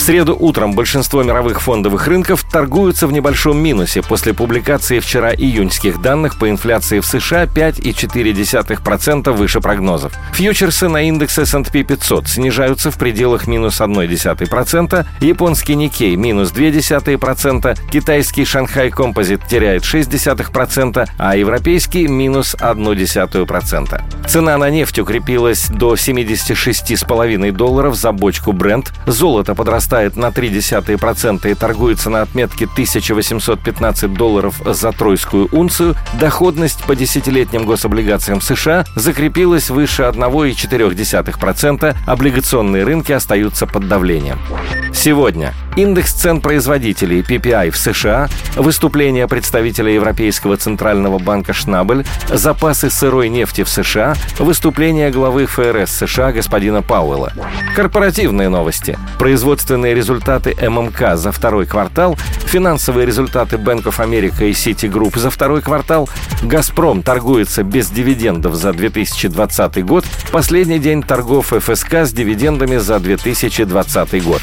среду утром большинство мировых фондовых рынков торгуются в небольшом минусе после публикации вчера июньских данных по инфляции в США 5,4% выше прогнозов. Фьючерсы на индекс S&P 500 снижаются в пределах минус 0,1%, японский Никей минус 0,2%, китайский Шанхай Композит теряет 0,6%, а европейский минус 0,1%. Цена на нефть укрепилась до 76,5 долларов за бочку Brent, золото подрастает возрастает на 0,3% и торгуется на отметке 1815 долларов за тройскую унцию, доходность по десятилетним гособлигациям США закрепилась выше 1,4%, облигационные рынки остаются под давлением. Сегодня индекс цен производителей PPI в США, выступление представителя Европейского центрального банка Шнабель, запасы сырой нефти в США, выступление главы ФРС США господина Пауэлла. Корпоративные новости. Производственные результаты ММК за второй квартал, финансовые результаты Bank of America и Citigroup за второй квартал, «Газпром» торгуется без дивидендов за 2020 год, последний день торгов ФСК с дивидендами за 2020 год.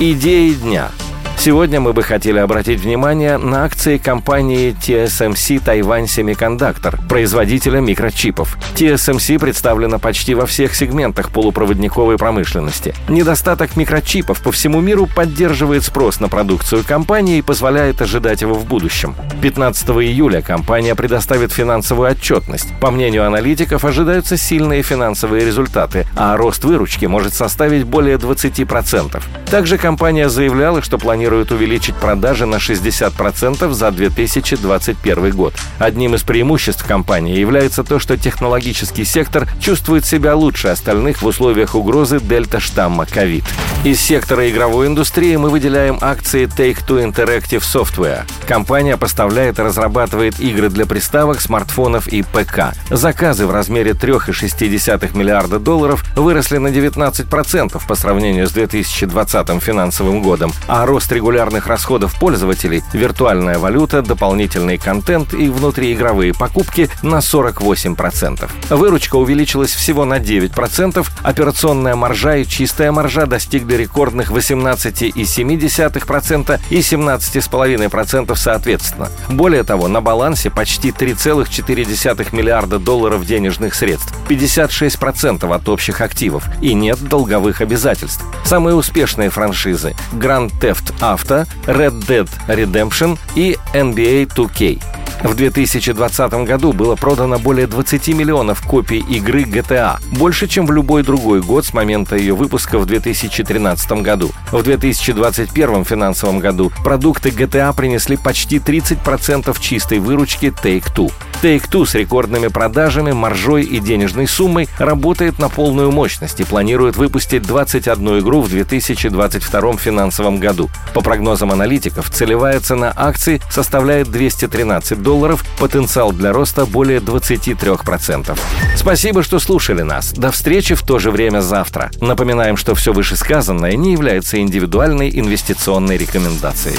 Идеи дня – Сегодня мы бы хотели обратить внимание на акции компании TSMC Taiwan Semiconductor, производителя микрочипов. TSMC представлена почти во всех сегментах полупроводниковой промышленности. Недостаток микрочипов по всему миру поддерживает спрос на продукцию компании и позволяет ожидать его в будущем. 15 июля компания предоставит финансовую отчетность. По мнению аналитиков, ожидаются сильные финансовые результаты, а рост выручки может составить более 20%. Также компания заявляла, что планирует планирует увеличить продажи на 60% за 2021 год. Одним из преимуществ компании является то, что технологический сектор чувствует себя лучше остальных в условиях угрозы дельта-штамма COVID. Из сектора игровой индустрии мы выделяем акции Take-Two Interactive Software. Компания поставляет и разрабатывает игры для приставок, смартфонов и ПК. Заказы в размере 3,6 миллиарда долларов выросли на 19% по сравнению с 2020 финансовым годом, а рост регулярных расходов пользователей, виртуальная валюта, дополнительный контент и внутриигровые покупки на 48%. Выручка увеличилась всего на 9%, операционная маржа и чистая маржа достигли рекордных 18,7% и 17,5% соответственно. Более того, на балансе почти 3,4 миллиарда долларов денежных средств, 56% от общих активов и нет долговых обязательств. Самые успешные франшизы Grand Theft Auto, Red Dead Redemption и NBA 2K. В 2020 году было продано более 20 миллионов копий игры GTA, больше, чем в любой другой год с момента ее выпуска в 2013 году. В 2021 финансовом году продукты GTA принесли почти 30% чистой выручки Take-Two. Take-Two с рекордными продажами, маржой и денежной суммой работает на полную мощность и планирует выпустить 21 игру в 2022 финансовом году. По прогнозам аналитиков, целевая цена акций составляет 213 долларов, потенциал для роста более 23%. Спасибо, что слушали нас. До встречи в то же время завтра. Напоминаем, что все вышесказанное не является индивидуальной инвестиционной рекомендацией.